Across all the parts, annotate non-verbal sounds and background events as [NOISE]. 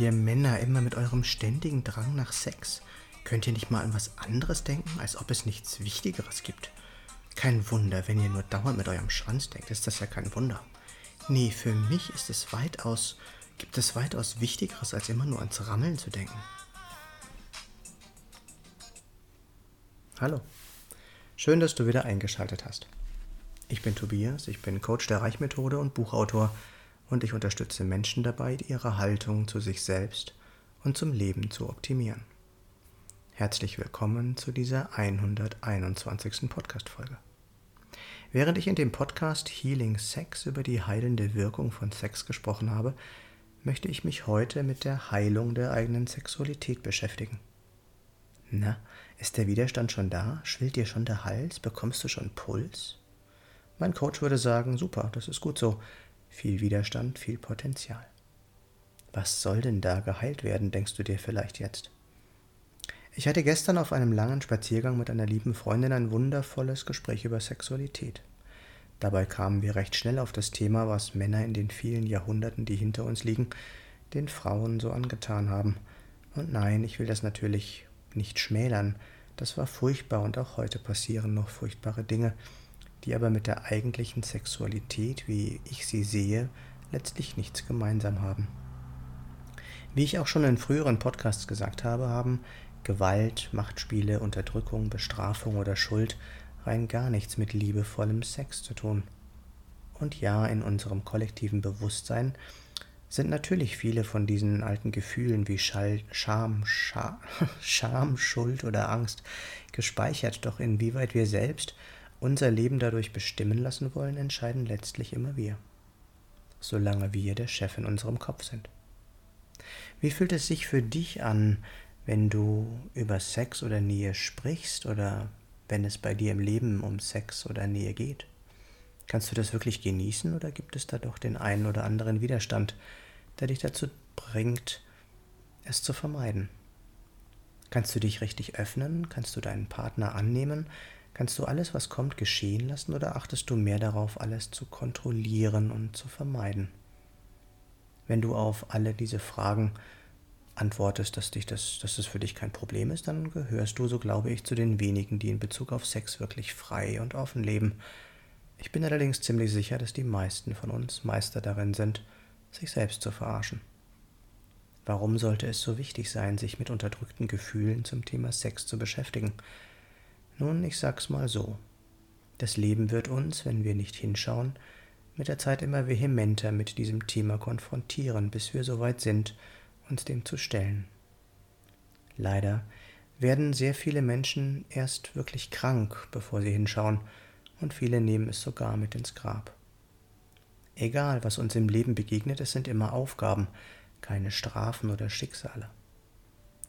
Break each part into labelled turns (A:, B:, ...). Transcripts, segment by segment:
A: Ihr Männer immer mit eurem ständigen Drang nach Sex. Könnt ihr nicht mal an was anderes denken, als ob es nichts Wichtigeres gibt? Kein Wunder, wenn ihr nur dauernd mit eurem Schwanz denkt, ist das ja kein Wunder. Nee, für mich ist es weitaus, gibt es weitaus Wichtigeres, als immer nur ans Rammeln zu denken. Hallo. Schön, dass du wieder eingeschaltet hast. Ich bin Tobias, ich bin Coach der Reichmethode und Buchautor und ich unterstütze Menschen dabei, ihre Haltung zu sich selbst und zum Leben zu optimieren. Herzlich willkommen zu dieser 121. Podcast-Folge. Während ich in dem Podcast Healing Sex über die heilende Wirkung von Sex gesprochen habe, möchte ich mich heute mit der Heilung der eigenen Sexualität beschäftigen. Na, ist der Widerstand schon da? Schwillt dir schon der Hals? Bekommst du schon Puls? Mein Coach würde sagen, super, das ist gut so. Viel Widerstand, viel Potenzial. Was soll denn da geheilt werden, denkst du dir vielleicht jetzt? Ich hatte gestern auf einem langen Spaziergang mit einer lieben Freundin ein wundervolles Gespräch über Sexualität. Dabei kamen wir recht schnell auf das Thema, was Männer in den vielen Jahrhunderten, die hinter uns liegen, den Frauen so angetan haben. Und nein, ich will das natürlich nicht schmälern. Das war furchtbar und auch heute passieren noch furchtbare Dinge, die aber mit der eigentlichen Sexualität, wie ich sie sehe, letztlich nichts gemeinsam haben. Wie ich auch schon in früheren Podcasts gesagt habe, haben Gewalt, Machtspiele, Unterdrückung, Bestrafung oder Schuld rein gar nichts mit liebevollem Sex zu tun. Und ja, in unserem kollektiven Bewusstsein sind natürlich viele von diesen alten Gefühlen wie Schall, Scham, Scha [LAUGHS] Scham, Schuld oder Angst gespeichert, doch inwieweit wir selbst unser Leben dadurch bestimmen lassen wollen, entscheiden letztlich immer wir, solange wir der Chef in unserem Kopf sind. Wie fühlt es sich für dich an, wenn du über Sex oder Nähe sprichst oder wenn es bei dir im Leben um Sex oder Nähe geht? Kannst du das wirklich genießen oder gibt es da doch den einen oder anderen Widerstand, der dich dazu bringt, es zu vermeiden? Kannst du dich richtig öffnen? Kannst du deinen Partner annehmen? Kannst du alles, was kommt, geschehen lassen oder achtest du mehr darauf, alles zu kontrollieren und zu vermeiden? Wenn du auf alle diese Fragen antwortest, dass, dich das, dass das für dich kein Problem ist, dann gehörst du, so glaube ich, zu den wenigen, die in Bezug auf Sex wirklich frei und offen leben. Ich bin allerdings ziemlich sicher, dass die meisten von uns Meister darin sind, sich selbst zu verarschen. Warum sollte es so wichtig sein, sich mit unterdrückten Gefühlen zum Thema Sex zu beschäftigen? Nun, ich sag's mal so. Das Leben wird uns, wenn wir nicht hinschauen, mit der Zeit immer vehementer mit diesem Thema konfrontieren, bis wir so weit sind, uns dem zu stellen. Leider werden sehr viele Menschen erst wirklich krank, bevor sie hinschauen, und viele nehmen es sogar mit ins Grab. Egal, was uns im Leben begegnet, es sind immer Aufgaben, keine Strafen oder Schicksale.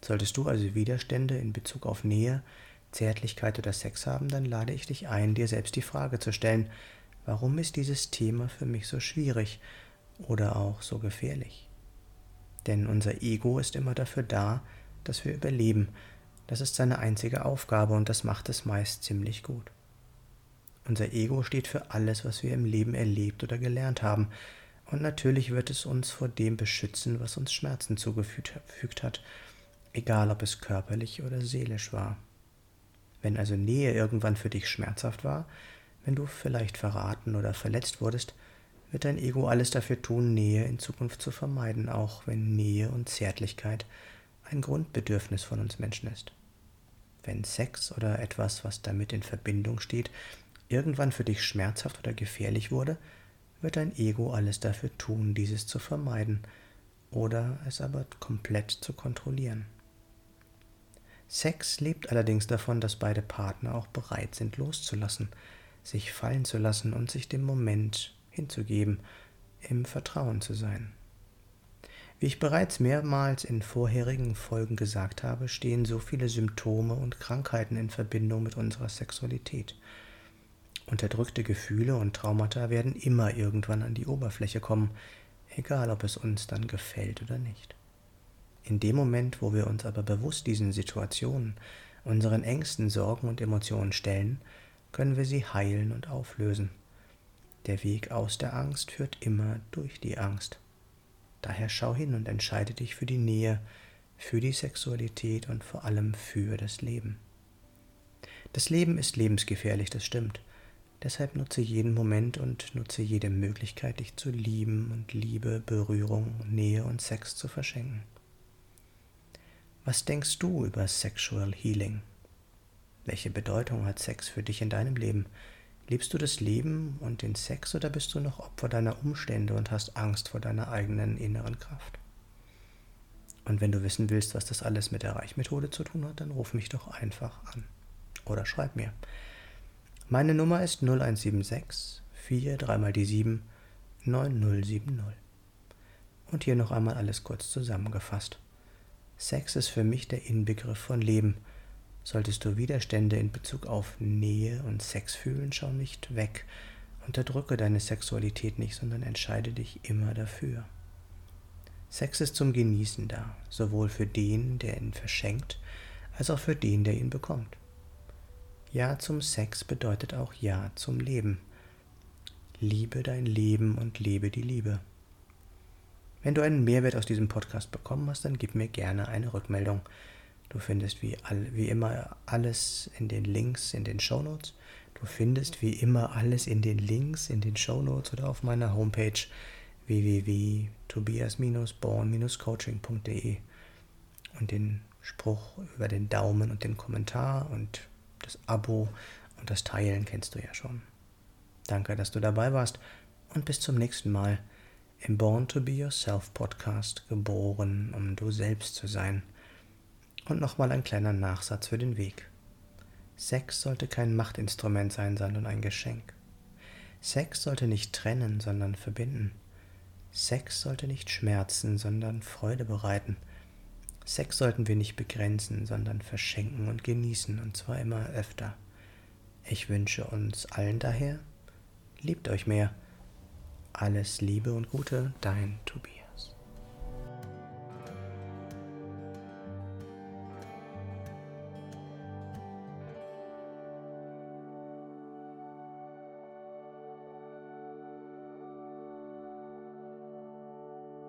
A: Solltest du also Widerstände in Bezug auf Nähe, Zärtlichkeit oder Sex haben, dann lade ich dich ein, dir selbst die Frage zu stellen, warum ist dieses Thema für mich so schwierig oder auch so gefährlich? Denn unser Ego ist immer dafür da, dass wir überleben. Das ist seine einzige Aufgabe und das macht es meist ziemlich gut. Unser Ego steht für alles, was wir im Leben erlebt oder gelernt haben. Und natürlich wird es uns vor dem beschützen, was uns Schmerzen zugefügt hat, egal ob es körperlich oder seelisch war. Wenn also Nähe irgendwann für dich schmerzhaft war, wenn du vielleicht verraten oder verletzt wurdest, wird dein Ego alles dafür tun, Nähe in Zukunft zu vermeiden, auch wenn Nähe und Zärtlichkeit ein Grundbedürfnis von uns Menschen ist. Wenn Sex oder etwas, was damit in Verbindung steht, irgendwann für dich schmerzhaft oder gefährlich wurde, wird dein Ego alles dafür tun, dieses zu vermeiden oder es aber komplett zu kontrollieren. Sex lebt allerdings davon, dass beide Partner auch bereit sind loszulassen, sich fallen zu lassen und sich dem Moment hinzugeben, im Vertrauen zu sein. Wie ich bereits mehrmals in vorherigen Folgen gesagt habe, stehen so viele Symptome und Krankheiten in Verbindung mit unserer Sexualität. Unterdrückte Gefühle und Traumata werden immer irgendwann an die Oberfläche kommen, egal ob es uns dann gefällt oder nicht. In dem Moment, wo wir uns aber bewusst diesen Situationen, unseren Ängsten, Sorgen und Emotionen stellen, können wir sie heilen und auflösen. Der Weg aus der Angst führt immer durch die Angst. Daher schau hin und entscheide dich für die Nähe, für die Sexualität und vor allem für das Leben. Das Leben ist lebensgefährlich, das stimmt. Deshalb nutze jeden Moment und nutze jede Möglichkeit, dich zu lieben und Liebe, Berührung, Nähe und Sex zu verschenken. Was denkst du über Sexual Healing? Welche Bedeutung hat Sex für dich in deinem Leben? Liebst du das Leben und den Sex oder bist du noch Opfer deiner Umstände und hast Angst vor deiner eigenen inneren Kraft? Und wenn du wissen willst, was das alles mit der Reichmethode zu tun hat, dann ruf mich doch einfach an oder schreib mir. Meine Nummer ist 0176 4 3 mal die 7 9070. Und hier noch einmal alles kurz zusammengefasst. Sex ist für mich der Inbegriff von Leben. Solltest du Widerstände in Bezug auf Nähe und Sex fühlen, schau nicht weg. Unterdrücke deine Sexualität nicht, sondern entscheide dich immer dafür. Sex ist zum Genießen da, sowohl für den, der ihn verschenkt, als auch für den, der ihn bekommt. Ja zum Sex bedeutet auch Ja zum Leben. Liebe dein Leben und lebe die Liebe. Wenn du einen Mehrwert aus diesem Podcast bekommen hast, dann gib mir gerne eine Rückmeldung. Du findest wie, all, wie immer alles in den Links in den Shownotes. Du findest wie immer alles in den Links in den Shownotes oder auf meiner Homepage www.tobias-born-coaching.de und den Spruch über den Daumen und den Kommentar und das Abo und das Teilen kennst du ja schon. Danke, dass du dabei warst und bis zum nächsten Mal im Born to Be Yourself Podcast geboren, um du selbst zu sein. Und nochmal ein kleiner Nachsatz für den Weg. Sex sollte kein Machtinstrument sein, sondern ein Geschenk. Sex sollte nicht trennen, sondern verbinden. Sex sollte nicht schmerzen, sondern Freude bereiten. Sex sollten wir nicht begrenzen, sondern verschenken und genießen, und zwar immer öfter. Ich wünsche uns allen daher, liebt euch mehr alles Liebe und Gute, dein Tobias.